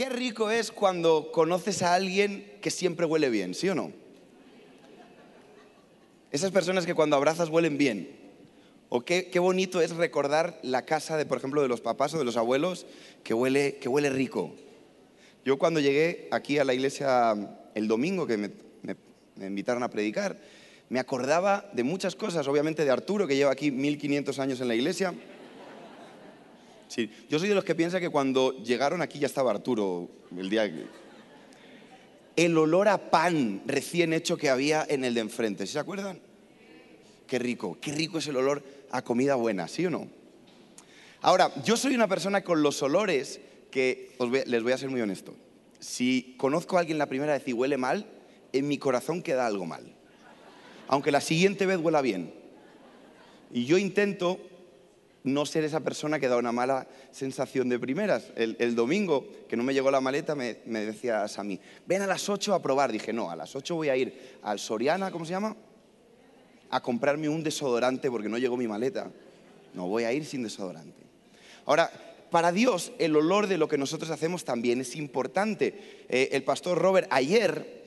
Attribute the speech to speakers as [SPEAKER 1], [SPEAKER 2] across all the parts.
[SPEAKER 1] Qué rico es cuando conoces a alguien que siempre huele bien, ¿sí o no? Esas personas que cuando abrazas huelen bien. O qué, bonito es recordar la casa de, por ejemplo, de los papás o de los abuelos que huele, que huele rico. Yo cuando llegué aquí a la iglesia el domingo, que me invitaron a predicar, me acordaba de muchas cosas, obviamente de Arturo, que lleva aquí 1500 años en la iglesia. Sí, yo soy de los que piensa que cuando llegaron aquí ya estaba Arturo el día que... El olor a pan recién hecho que había en el de enfrente, ¿sí se acuerdan? Qué rico, qué rico es el olor a comida buena, ¿sí o no? Ahora, yo soy una persona con los olores que, les voy a ser muy honesto, si conozco a alguien la primera vez y huele mal, en mi corazón queda algo mal, aunque la siguiente vez huela bien. Y yo intento no ser esa persona que da una mala sensación de primeras. El, domingo, que no me llegó la maleta, me, me decía Sami, ven a las 8 a probar. Dije, no, a las 8 voy a ir al Soriana, ¿cómo se llama? A comprarme un desodorante porque no llegó mi maleta. No voy a ir sin desodorante. Ahora, para Dios el olor de lo que nosotros hacemos también es importante. Eh, el pastor Robert ayer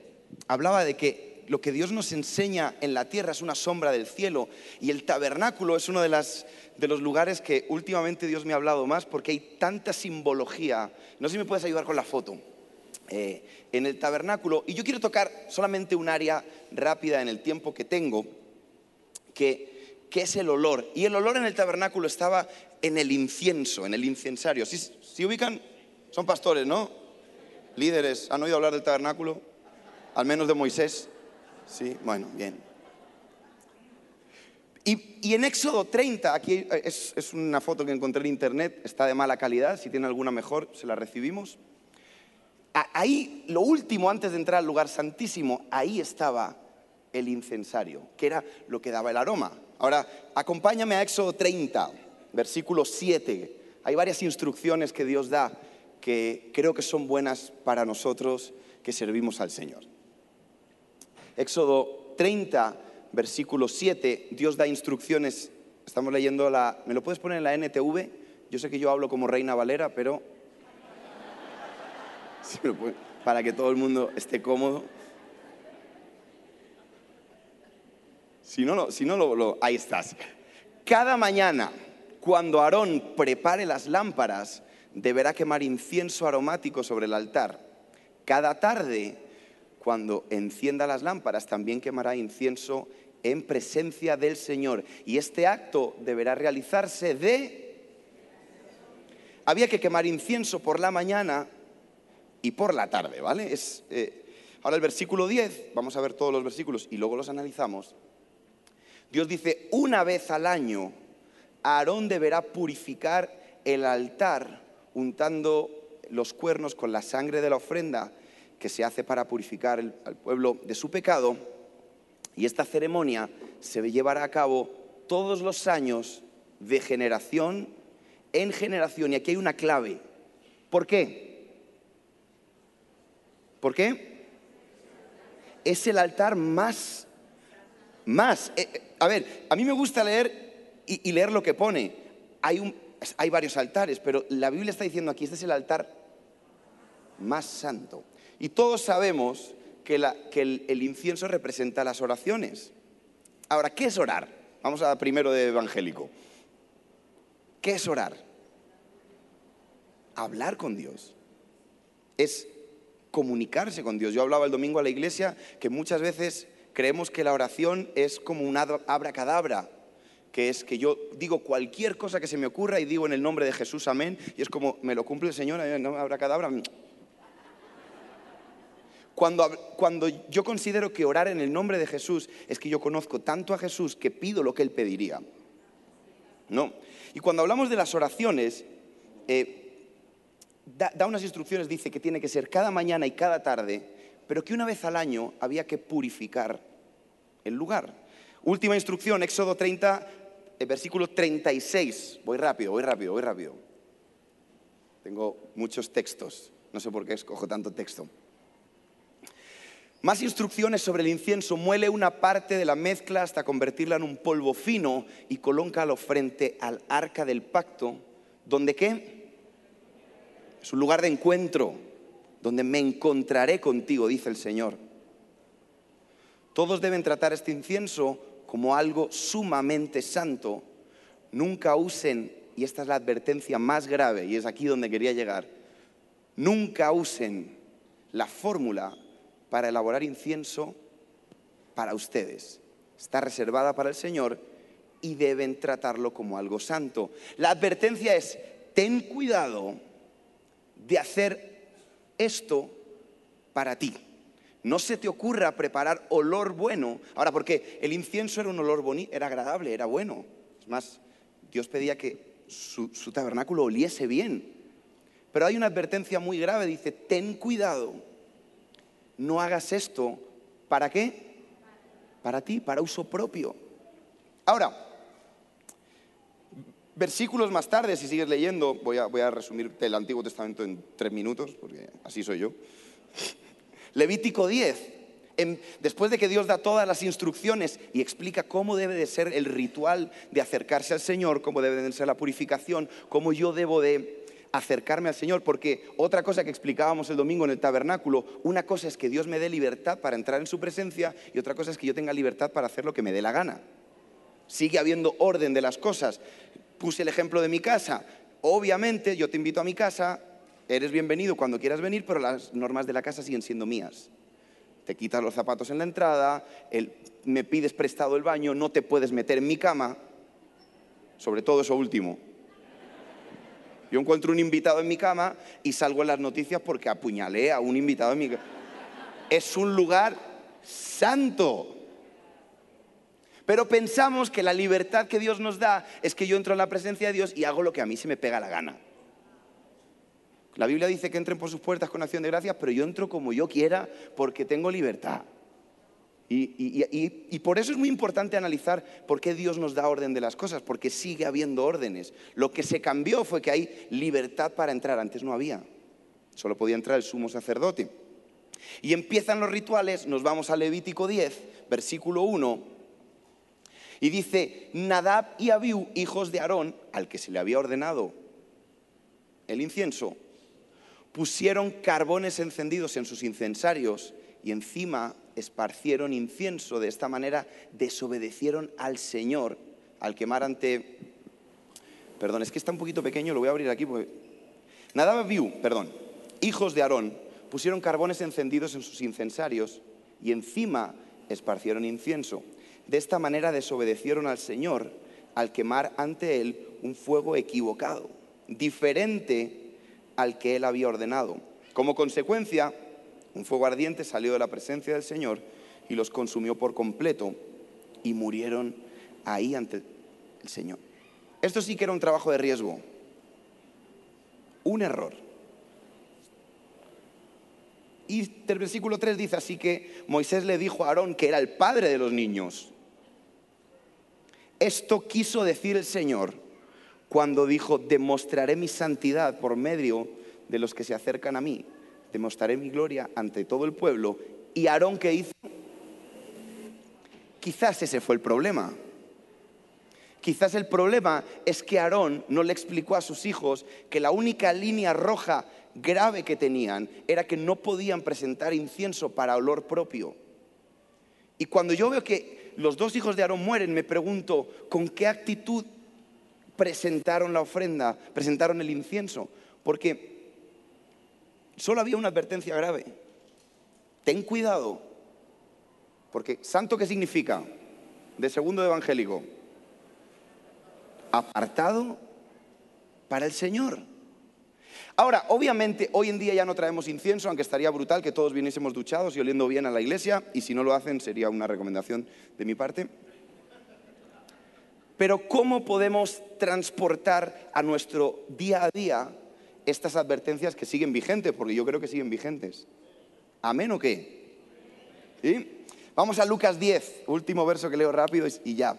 [SPEAKER 1] hablaba de que lo que Dios nos enseña en la tierra es una sombra del cielo y el tabernáculo es uno de, las, de los lugares que últimamente Dios me ha hablado más porque hay tanta simbología. No sé si me puedes ayudar con la foto. Eh, en el tabernáculo, y yo quiero tocar solamente un área rápida en el tiempo que tengo, que, que es el olor. Y el olor en el tabernáculo estaba en el incienso, en el incensario. ¿Sí, sí ubican? Son pastores, ¿no? Líderes, ¿han oído hablar del tabernáculo? Al menos de Moisés. Sí, bueno, bien. Y, en Éxodo 30, aquí es, es una foto que encontré en internet, está de mala calidad, si tiene alguna mejor, se la recibimos. Ahí, lo último antes de entrar al lugar santísimo, ahí estaba el incensario, que era lo que daba el aroma. Ahora, acompáñame a Éxodo 30, versículo 7. Hay varias instrucciones que Dios da que creo que son buenas para nosotros que servimos al Señor. Éxodo 30, versículo 7, Dios da instrucciones. Estamos leyendo la... ¿Me lo puedes poner en la NTV? Yo sé que yo hablo como Reina Valera, pero... Para que todo el mundo esté cómodo. Si no, si no lo- ahí estás. Cada mañana, cuando Aarón prepare las lámparas, deberá quemar incienso aromático sobre el altar. Cada tarde, cuando encienda las lámparas, también quemará incienso en presencia del Señor. Y este acto deberá realizarse de... Había que quemar incienso por la mañana y por la tarde, ¿vale? Es, eh, ahora el versículo 10, vamos a ver todos los versículos y luego los analizamos. Dios dice, una vez al año, Aarón deberá purificar el altar untando los cuernos con la sangre de la ofrenda que se hace para purificar al pueblo de su pecado. Y esta ceremonia se llevará a cabo todos los años de generación en generación. Y aquí hay una clave. ¿Por qué? ¿Por qué? Es el altar más, más. eh, eh, a ver, a mí me gusta leer y, leer lo que pone. Hay, hay varios altares, pero la Biblia está diciendo aquí, este es el altar más santo. Y todos sabemos que, el, incienso representa las oraciones. Ahora, ¿qué es orar? Vamos a primero de evangélico. ¿Qué es orar? Hablar con Dios. Es comunicarse con Dios. Yo hablaba el domingo a la iglesia que muchas veces creemos que la oración es como un abra- abracadabra, que es que yo digo cualquier cosa que se me ocurra y digo en el nombre de Jesús amén, y es como me lo cumple el Señor, no abracadabra. Cuando, cuando yo considero que orar en el nombre de Jesús es que yo conozco tanto a Jesús que pido lo que Él pediría. No. Y cuando hablamos de las oraciones, eh, da, da unas instrucciones, dice que tiene que ser cada mañana y cada tarde, pero que una vez al año había que purificar el lugar. Última instrucción, Éxodo 30, eh, versículo 36. Voy rápido, voy rápido, voy rápido. Tengo muchos textos, no sé por qué escojo tanto texto. Más instrucciones sobre el incienso. Muele una parte de la mezcla hasta convertirla en un polvo fino y colócalo frente al arca del pacto. ¿Donde qué? Es un lugar de encuentro. donde me encontraré contigo, dice el Señor. Todos deben tratar este incienso como algo sumamente santo. Nunca usen, y esta es la advertencia más grave, y es aquí donde quería llegar, nunca usen la fórmula para elaborar incienso para ustedes. Está reservada para el Señor y deben tratarlo como algo santo. La advertencia es, ten cuidado de hacer esto para ti. No se te ocurra preparar olor bueno. Ahora, porque el incienso era un olor bonito, era agradable, era bueno. Es más, Dios pedía que su, su tabernáculo oliese bien. Pero hay una advertencia muy grave, dice, ten cuidado, no hagas esto. ¿Para qué? Para ti, para uso propio. Ahora, versículos más tarde, si sigues leyendo, voy a, voy a resumirte el Antiguo Testamento en tres minutos, porque así soy yo. Levítico 10, después de que Dios da todas las instrucciones y explica cómo debe de ser el ritual de acercarse al Señor, cómo debe de ser la purificación, cómo yo debo de acercarme al Señor, porque otra cosa que explicábamos el domingo en el tabernáculo, una cosa es que Dios me dé libertad para entrar en su presencia y otra cosa es que yo tenga libertad para hacer lo que me dé la gana. Sigue habiendo orden de las cosas. Puse el ejemplo de mi casa. Obviamente yo te invito a mi casa, eres bienvenido cuando quieras venir, pero las normas de la casa siguen siendo mías. Te quitas los zapatos en la entrada, me pides prestado el baño, no te puedes meter en mi cama, sobre todo eso último. Yo encuentro un invitado en mi cama y salgo en las noticias porque apuñalé a un invitado en mi cama. Es un lugar santo. Pero pensamos que la libertad que Dios nos da es que yo entro en la presencia de Dios y hago lo que a mí se me pega la gana. La Biblia dice que entren por sus puertas con acción de gracias, pero yo entro como yo quiera porque tengo libertad. Y, por eso es muy importante analizar por qué Dios nos da orden de las cosas, porque sigue habiendo órdenes. Lo que se cambió fue que hay libertad para entrar, antes no había. Solo podía entrar el sumo sacerdote. Y empiezan los rituales, nos vamos a Levítico 10, versículo 1, y dice, Nadab y Abiú, hijos de Aarón, al que se le había ordenado el incienso, pusieron carbones encendidos en sus incensarios y encima esparcieron incienso. De esta manera desobedecieron al Señor al quemar ante... Perdón, es que está un poquito pequeño, lo voy a abrir aquí porque... Nadab Abiú, perdón, hijos de Aarón, pusieron carbones encendidos en sus incensarios y encima esparcieron incienso. De esta manera desobedecieron al Señor al quemar ante él un fuego equivocado, diferente al que él había ordenado. Como consecuencia, un fuego ardiente salió de la presencia del Señor y los consumió por completo y murieron ahí ante el Señor. Esto sí que era un trabajo de riesgo, un error. Y el versículo 3 dice así que Moisés le dijo a Aarón que era el padre de los niños. Esto quiso decir el Señor cuando dijo, demostraré mi santidad por medio de los que se acercan a mí, demostraré mi gloria ante todo el pueblo. ¿Y Aarón qué hizo? Quizás ese fue el problema. Quizás el problema es que Aarón no le explicó a sus hijos que la única línea roja grave que tenían era que no podían presentar incienso para olor propio. Y cuando yo veo que los dos hijos de Aarón mueren, me pregunto, ¿con qué actitud presentaron la ofrenda, presentaron el incienso, porque solo había una advertencia grave. Ten cuidado, porque santo qué significa? De segundo evangélico, apartado para el Señor. Ahora, obviamente, hoy en día ya no traemos incienso, aunque estaría brutal que todos viniésemos duchados y oliendo bien a la iglesia, y si no lo hacen sería una recomendación de mi parte. Pero ¿cómo podemos transportar a nuestro día a día estas advertencias que siguen vigentes? Porque yo creo que siguen vigentes. ¿Amén o qué? Vamos a Lucas 10, último verso que leo rápido y ya.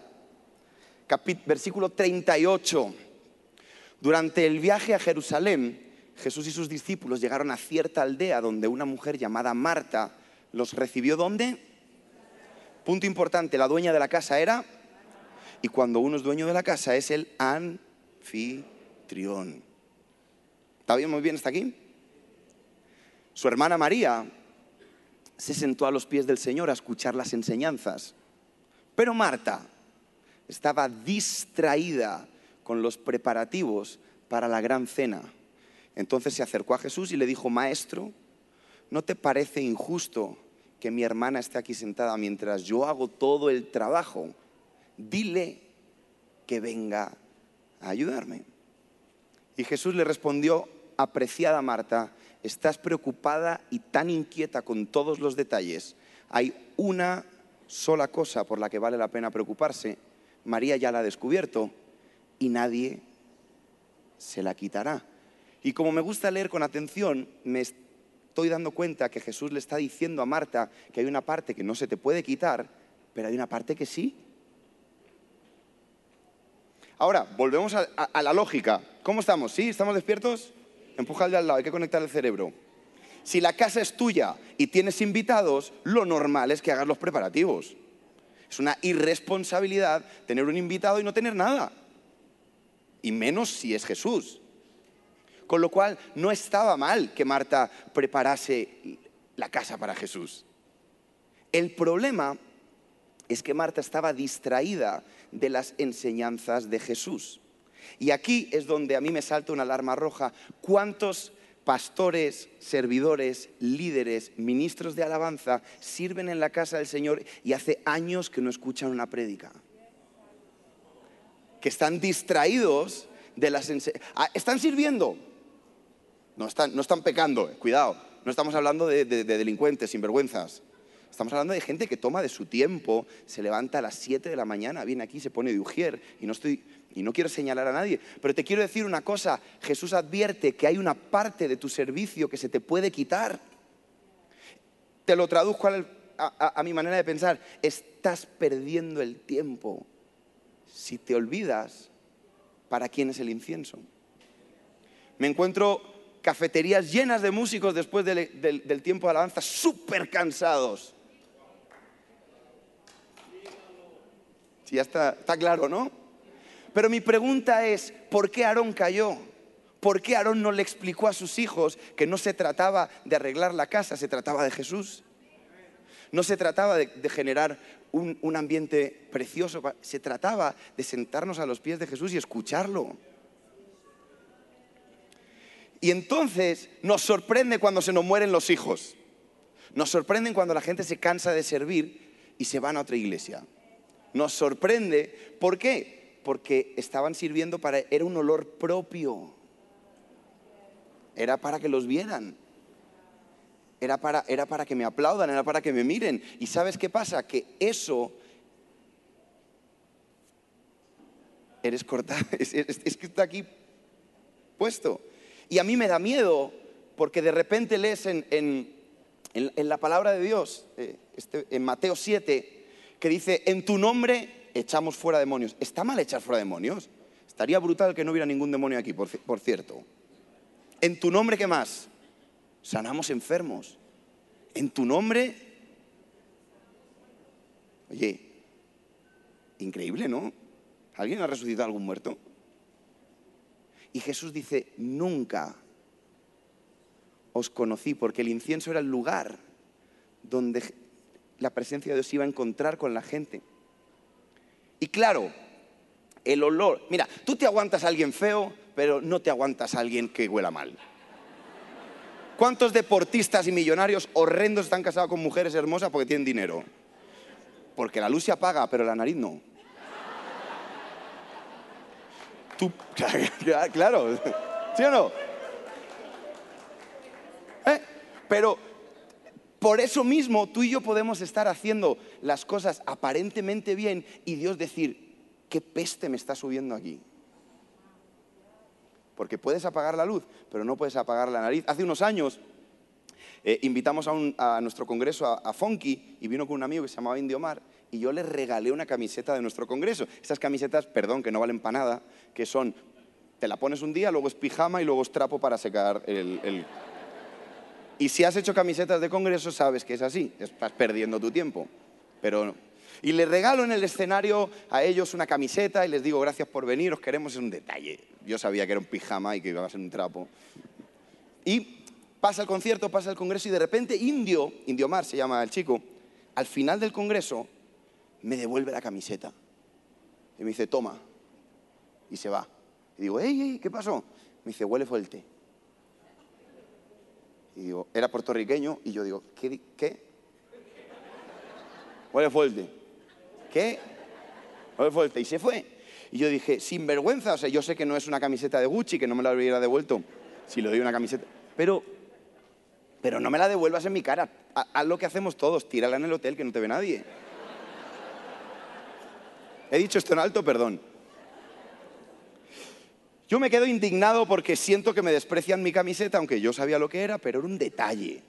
[SPEAKER 1] versículo 38. Durante el viaje a Jerusalén, Jesús y sus discípulos llegaron a cierta aldea donde una mujer llamada Marta los recibió. ¿Dónde? Punto importante, la dueña de la casa era y cuando uno es dueño de la casa es el anfitrión. ¿Está bien? Muy bien hasta aquí. Su hermana María se sentó a los pies del Señor a escuchar las enseñanzas. Pero Marta estaba distraída con los preparativos para la gran cena. Entonces se acercó a Jesús y le dijo, Maestro, ¿no te parece injusto que mi hermana esté aquí sentada mientras yo hago todo el trabajo? Dile que venga a ayudarme. Y Jesús le respondió, apreciada Marta, estás preocupada y tan inquieta con todos los detalles. Hay una sola cosa por la que vale la pena preocuparse. María ya la ha descubierto y nadie se la quitará. Y como me gusta leer con atención, me estoy dando cuenta que Jesús le está diciendo a Marta que hay una parte que no se te puede quitar, pero hay una parte que sí. Ahora, volvemos a, la lógica. ¿Cómo estamos? ¿Sí? ¿Estamos despiertos? Empuja al de al lado, hay que conectar el cerebro. Si la casa es tuya y tienes invitados, lo normal es que hagas los preparativos. Es una irresponsabilidad tener un invitado y no tener nada. Y menos si es Jesús. Con lo cual, no estaba mal que Marta preparase la casa para Jesús. El problema es que Marta estaba distraída de las enseñanzas de Jesús. Y aquí es donde a mí me salta una alarma roja. ¿Cuántos pastores, servidores, líderes, ministros de alabanza sirven en la casa del Señor y hace años que no escuchan una prédica? Que están distraídos de las enseñanzas. Ah, ¿Están sirviendo? No están, no están pecando, eh, cuidado. No estamos hablando de, de delincuentes, sinvergüenzas. Estamos hablando de gente que toma de su tiempo, se levanta a las 7 de la mañana, viene aquí, se pone de ujier, y no estoy y no quiero señalar a nadie, pero te quiero decir una cosa, Jesús advierte que hay una parte de tu servicio que se te puede quitar. Te lo traduzco a, mi manera de pensar, estás perdiendo el tiempo si te olvidas para quién es el incienso. Me encuentro cafeterías llenas de músicos después del, tiempo de alabanza, súper cansados. Sí, ya está, claro, ¿no? Pero mi pregunta es, ¿por qué Aarón cayó? ¿Por qué Aarón no le explicó a sus hijos que no se trataba de arreglar la casa, se trataba de Jesús? No se trataba de, generar un, un ambiente precioso, se trataba de sentarnos a los pies de Jesús y escucharlo. Y entonces nos sorprende cuando se nos mueren los hijos. Nos sorprende cuando la gente se cansa de servir y se van a otra iglesia. Nos sorprende, ¿por qué? Porque estaban sirviendo para, era un olor propio, era para que los vieran, era para, era para que me aplaudan, era para que me miren. ¿Y sabes qué pasa? Que eso eres cortado, es, que está aquí puesto. Y a mí me da miedo porque de repente lees en, en, la palabra de Dios, eh, este, en Mateo 7, que dice, en tu nombre echamos fuera demonios. ¿Está mal echar fuera demonios? Estaría brutal que no hubiera ningún demonio aquí, por, cierto. ¿En tu nombre qué más? Sanamos enfermos. ¿En tu nombre? Oye, increíble, ¿no? ¿Alguien ha resucitado algún muerto? Y Jesús dice, nunca os conocí, porque el incienso era el lugar donde la presencia de Dios iba a encontrar con la gente. Y claro, el olor. Mira, tú te aguantas a alguien feo, pero no te aguantas a alguien que huela mal. ¿Cuántos deportistas y millonarios horrendos están casados con mujeres hermosas porque tienen dinero? Porque la luz se apaga, pero la nariz no. Tú, claro, ¿sí o no? ¿Eh? Pero por eso mismo tú y yo podemos estar haciendo las cosas aparentemente bien y Dios decir, ¿qué peste me está subiendo aquí? Porque puedes apagar la luz, pero no puedes apagar la nariz. Hace unos años eh, invitamos a, nuestro congreso a, Fonky y vino con un amigo que se llamaba Indio Mar y yo le regalé una camiseta de nuestro congreso. Estas camisetas, perdón, que no valen para nada, que son, te la pones un día, luego es pijama y luego es trapo para secar el y si has hecho camisetas de congreso, sabes que es así, estás perdiendo tu tiempo. Pero y les regalo en el escenario a ellos una camiseta y les digo gracias por venir, os queremos, es un detalle. Yo sabía que era un pijama y que iba a ser un trapo. Y pasa el concierto, pasa el congreso y de repente Indio, Indio Mar se llama el chico, al final del congreso me devuelve la camiseta. Y me dice, toma. Y se va. Y digo, ey, ey, ¿qué pasó? Me dice, huele fuerte. Y digo, era puertorriqueño. Y yo digo, ¿qué? ¿Qué? Huele fuerte. ¿Qué? Huele fuerte. Y se fue. Y yo dije, sin vergüenza, o sea, yo sé que no es una camiseta de Gucci, que no me la hubiera devuelto si le doy una camiseta. Pero, pero no me la devuelvas en mi cara. Haz lo que hacemos todos, tírala en el hotel que no te ve nadie. He dicho esto en alto, perdón. Yo me quedo indignado porque siento que me desprecian mi camiseta, aunque yo sabía lo que era, pero era un detalle.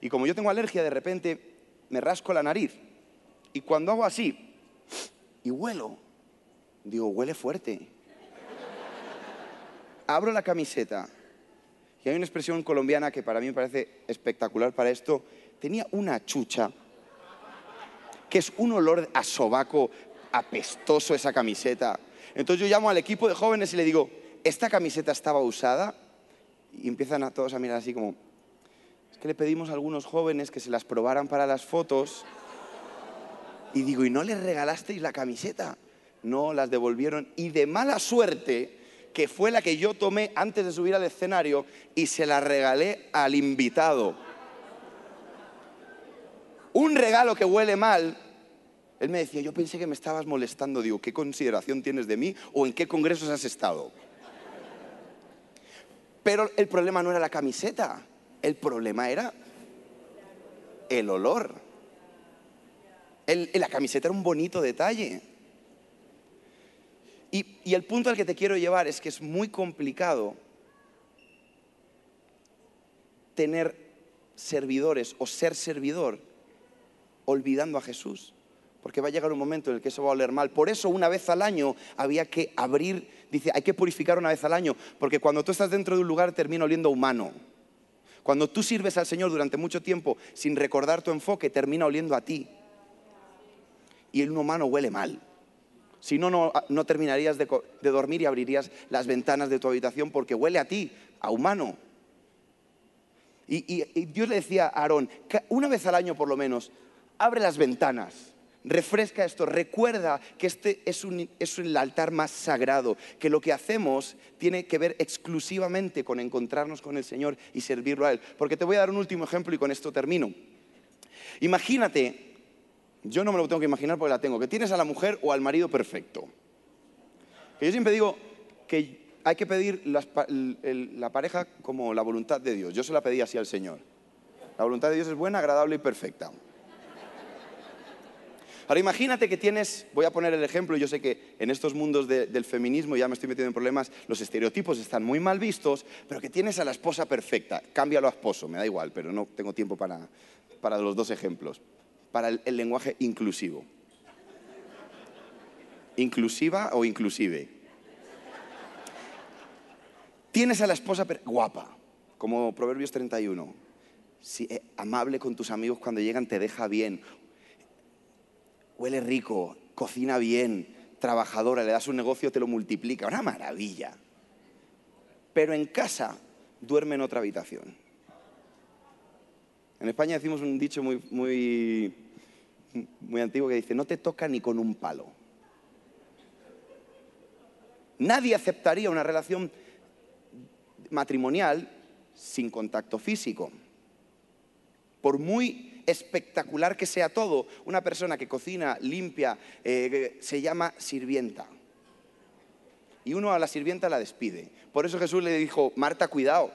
[SPEAKER 1] Y como yo tengo alergia, de repente me rasco la nariz. Y cuando hago así y huelo, digo, huele fuerte. Abro la camiseta y hay una expresión colombiana que para mí me parece espectacular para esto. Tenía una chucha, que es un olor a sobaco apestoso esa camiseta. Entonces yo llamo al equipo de jóvenes y le digo, ¿esta camiseta estaba usada? Y empiezan a todos a mirar así como, es que le pedimos a algunos jóvenes que se las probaran para las fotos. Y digo, ¿y no les regalasteis la camiseta? No, las devolvieron. Y de mala suerte, que fue la que yo tomé antes de subir al escenario y se la regalé al invitado. Un regalo que huele mal él me decía, yo pensé que me estabas molestando. Digo, ¿qué consideración tienes de mí o en qué congresos has estado? Pero el problema no era la camiseta, el problema era el olor. la camiseta era un bonito detalle. Y, y el punto al que te quiero llevar es que es muy complicado tener servidores o ser servidor olvidando a Jesús porque va a llegar un momento en el que eso va a oler mal. Por eso una vez al año había que abrir, dice, hay que purificar una vez al año, porque cuando tú estás dentro de un lugar termina oliendo humano. Cuando tú sirves al Señor durante mucho tiempo sin recordar tu enfoque, termina oliendo a ti. Y el humano huele mal. Si no, no, terminarías de, dormir y abrirías las ventanas de tu habitación porque huele a ti, a humano. Y, y Dios le decía a Aarón, una vez al año por lo menos, abre las ventanas refresca esto, recuerda que este es, el altar más sagrado, que lo que hacemos tiene que ver exclusivamente con encontrarnos con el Señor y servirlo a Él. Porque te voy a dar un último ejemplo y con esto termino. Imagínate, yo no me lo tengo que imaginar porque la tengo, que tienes a la mujer o al marido perfecto. Que yo siempre digo que hay que pedir la pareja como la voluntad de Dios. Yo se la pedí así al Señor. La voluntad de Dios es buena, agradable y perfecta. Ahora imagínate que tienes, voy a poner el ejemplo, yo sé que en estos mundos del feminismo ya me estoy metiendo en problemas, los estereotipos están muy mal vistos, pero que tienes a la esposa perfecta, cámbialo a esposo, me da igual, pero no tengo tiempo para, para los dos ejemplos, para el, lenguaje inclusivo. ¿Inclusiva o inclusive? Tienes a la esposa guapa, como Proverbios 31. Eh, amable con tus amigos cuando llegan, te deja bien huele rico, cocina bien, trabajadora, le das un negocio, te lo multiplica, una maravilla. Pero en casa duerme en otra habitación. En España decimos un dicho muy, muy, muy antiguo que dice, no te toca ni con un palo. Nadie aceptaría una relación matrimonial sin contacto físico. Por muy espectacular que sea todo, una persona que cocina, limpia, eh, se llama sirvienta. Y uno a la sirvienta la despide. Por eso Jesús le dijo, Marta, cuidado,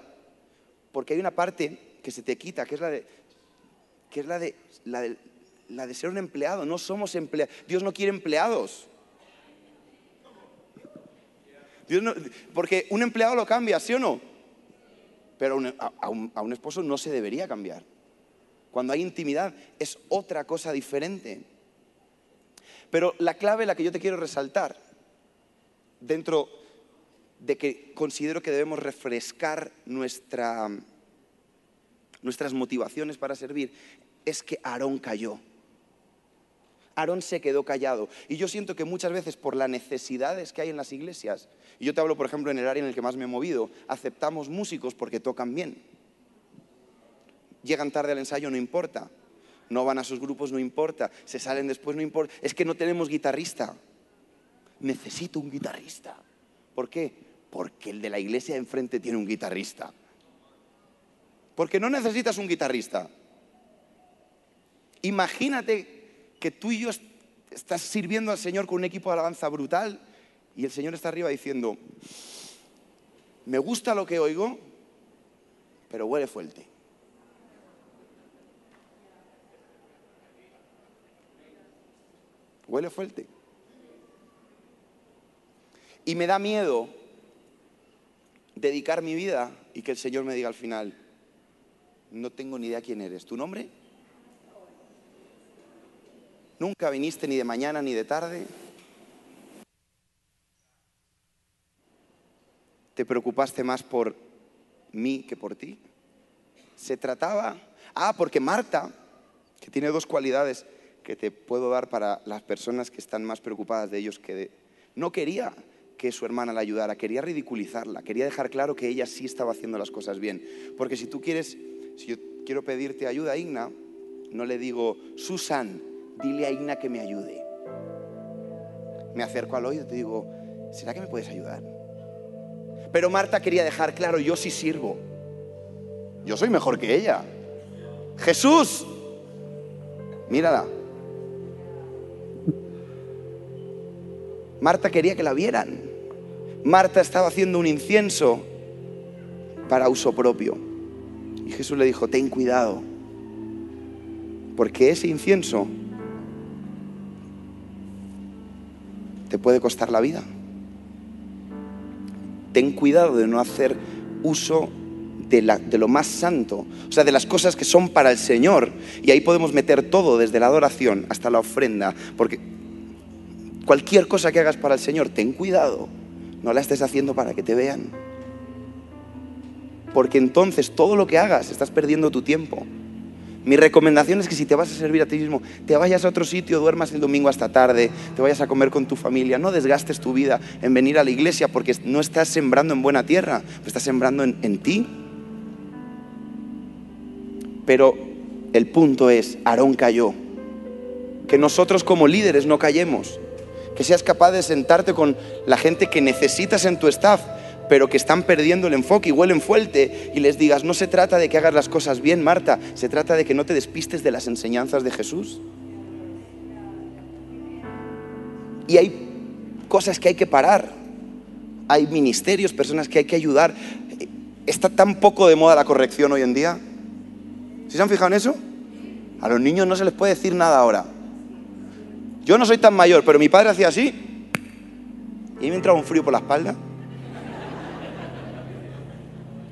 [SPEAKER 1] porque hay una parte que se te quita, que es la de, que es la de, la de, ser un empleado. No somos empleados. Dios no quiere empleados. porque un empleado lo cambia, ¿sí o no? Pero a un esposo no se debería cambiar cuando hay intimidad, es otra cosa diferente. Pero la clave, la que yo te quiero resaltar, dentro de que considero que debemos refrescar nuestra, nuestras motivaciones para servir, es que Aarón cayó. Aarón se quedó callado. Y yo siento que muchas veces por las necesidades que hay en las iglesias, y yo te hablo por ejemplo en el área en el que más me he movido, aceptamos músicos porque tocan bien llegan tarde al ensayo, no importa. No van a sus grupos, no importa. Se salen después, no importa. Es que no tenemos guitarrista. Necesito un guitarrista. ¿Por qué? Porque el de la iglesia de enfrente tiene un guitarrista. Porque no necesitas un guitarrista. Imagínate que tú y yo estás sirviendo al Señor con un equipo de alabanza brutal y el Señor está arriba diciendo, me gusta lo que oigo, pero huele fuerte. Huele fuerte. Y me da miedo dedicar mi vida y que el Señor me diga al final, no tengo ni idea quién eres. ¿Tu nombre? Nunca viniste ni de mañana ni de tarde. ¿Te preocupaste más por mí que por ti? Se trataba... Ah, porque Marta, que tiene dos cualidades que te puedo dar para las personas que están más preocupadas de ellos que de... No quería que su hermana la ayudara, quería ridiculizarla, quería dejar claro que ella sí estaba haciendo las cosas bien. Porque si tú quieres, si yo quiero pedirte ayuda, Igna, no le digo, Susan, dile a Igna que me ayude. Me acerco al oído y te digo, ¿será que me puedes ayudar? Pero Marta quería dejar claro, yo sí sirvo. Yo soy mejor que ella. Jesús, mírala. Marta quería que la vieran. Marta estaba haciendo un incienso para uso propio. Y Jesús le dijo, ten cuidado, porque ese incienso te puede costar la vida. Ten cuidado de no hacer uso de, lo más santo, o sea, de las cosas que son para el Señor. Y ahí podemos meter todo, desde la adoración hasta la ofrenda, porque cualquier cosa que hagas para el Señor, ten cuidado, no la estés haciendo para que te vean. Porque entonces todo lo que hagas estás perdiendo tu tiempo. Mi recomendación es que si te vas a servir a ti mismo, te vayas a otro sitio, duermas el domingo hasta tarde, te vayas a comer con tu familia, no desgastes tu vida en venir a la iglesia porque no estás sembrando en buena tierra, estás sembrando en, en ti. Pero el punto es, Aarón cayó. Que nosotros como líderes no callemos. Que seas capaz de sentarte con la gente que necesitas en tu staff, pero que están perdiendo el enfoque y huelen fuerte y les digas, no se trata de que hagas las cosas bien, Marta, se trata de que no te despistes de las enseñanzas de Jesús. Y hay cosas que hay que parar, hay ministerios, personas que hay que ayudar. Está tan poco de moda la corrección hoy en día. ¿Sí se han fijado en eso? A los niños no se les puede decir nada ahora. Yo no soy tan mayor, pero mi padre hacía así y me entraba un frío por la espalda.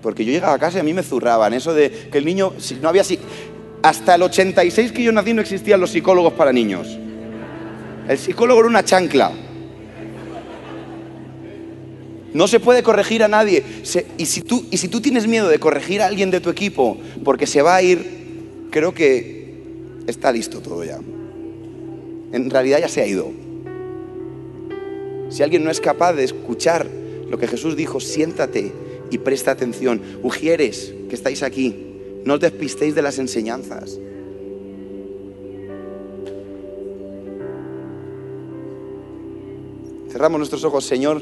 [SPEAKER 1] Porque yo llegaba a casa y a mí me zurraban eso de que el niño, no había así. Hasta el 86 que yo nací no existían los psicólogos para niños. El psicólogo era una chancla. No se puede corregir a nadie. y, si tú, y si tú tienes miedo de corregir a alguien de tu equipo porque se va a ir, creo que está listo todo ya. En realidad ya se ha ido. Si alguien no es capaz de escuchar lo que Jesús dijo, siéntate y presta atención. Ujieres que estáis aquí, no os despistéis de las enseñanzas. Cerramos nuestros ojos, Señor.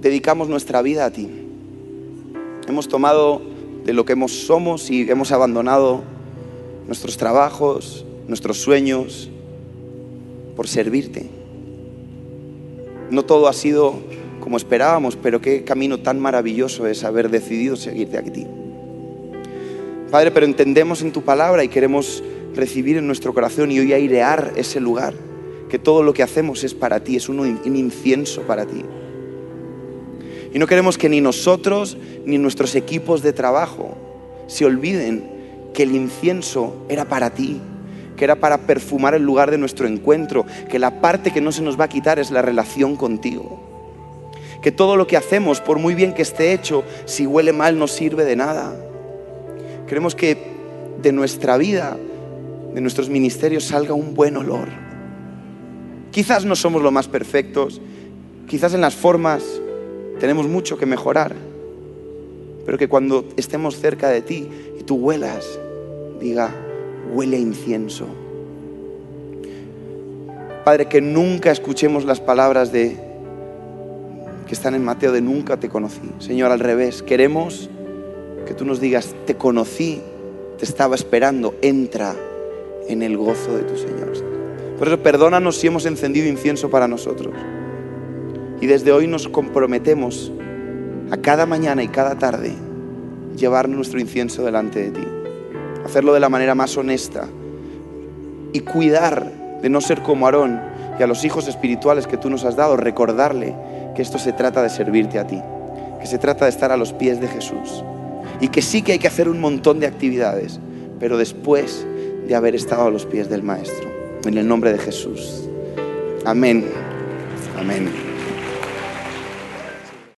[SPEAKER 1] Dedicamos nuestra vida a ti. Hemos tomado de lo que hemos, somos y hemos abandonado nuestros trabajos, nuestros sueños, por servirte. No todo ha sido como esperábamos, pero qué camino tan maravilloso es haber decidido seguirte aquí. Padre, pero entendemos en tu palabra y queremos recibir en nuestro corazón y hoy airear ese lugar, que todo lo que hacemos es para ti, es un incienso para ti. Y no queremos que ni nosotros ni nuestros equipos de trabajo se olviden que el incienso era para ti, que era para perfumar el lugar de nuestro encuentro, que la parte que no se nos va a quitar es la relación contigo que todo lo que hacemos, por muy bien que esté hecho, si huele mal no sirve de nada. Queremos que de nuestra vida, de nuestros ministerios, salga un buen olor. Quizás no somos lo más perfectos, quizás en las formas tenemos mucho que mejorar, pero que cuando estemos cerca de ti y y tú huelas, diga, huele a incienso. Padre, que nunca escuchemos las palabras de que están en Mateo de nunca te conocí. Señor, al revés, queremos que tú nos digas, te conocí, te estaba esperando, entra en el gozo de tu Señor. Por eso perdónanos si hemos encendido incienso para nosotros. Y desde hoy nos comprometemos a cada mañana y cada tarde llevar nuestro incienso delante de ti. Hacerlo de la manera más honesta y cuidar de no ser como Aarón y a los hijos espirituales que tú nos has dado, recordarle que esto se trata de servirte a ti, que se trata de estar a los pies de Jesús y que sí que hay que hacer un montón de actividades, pero después de haber estado a los pies del Maestro. En el nombre de Jesús. Amén. Amén.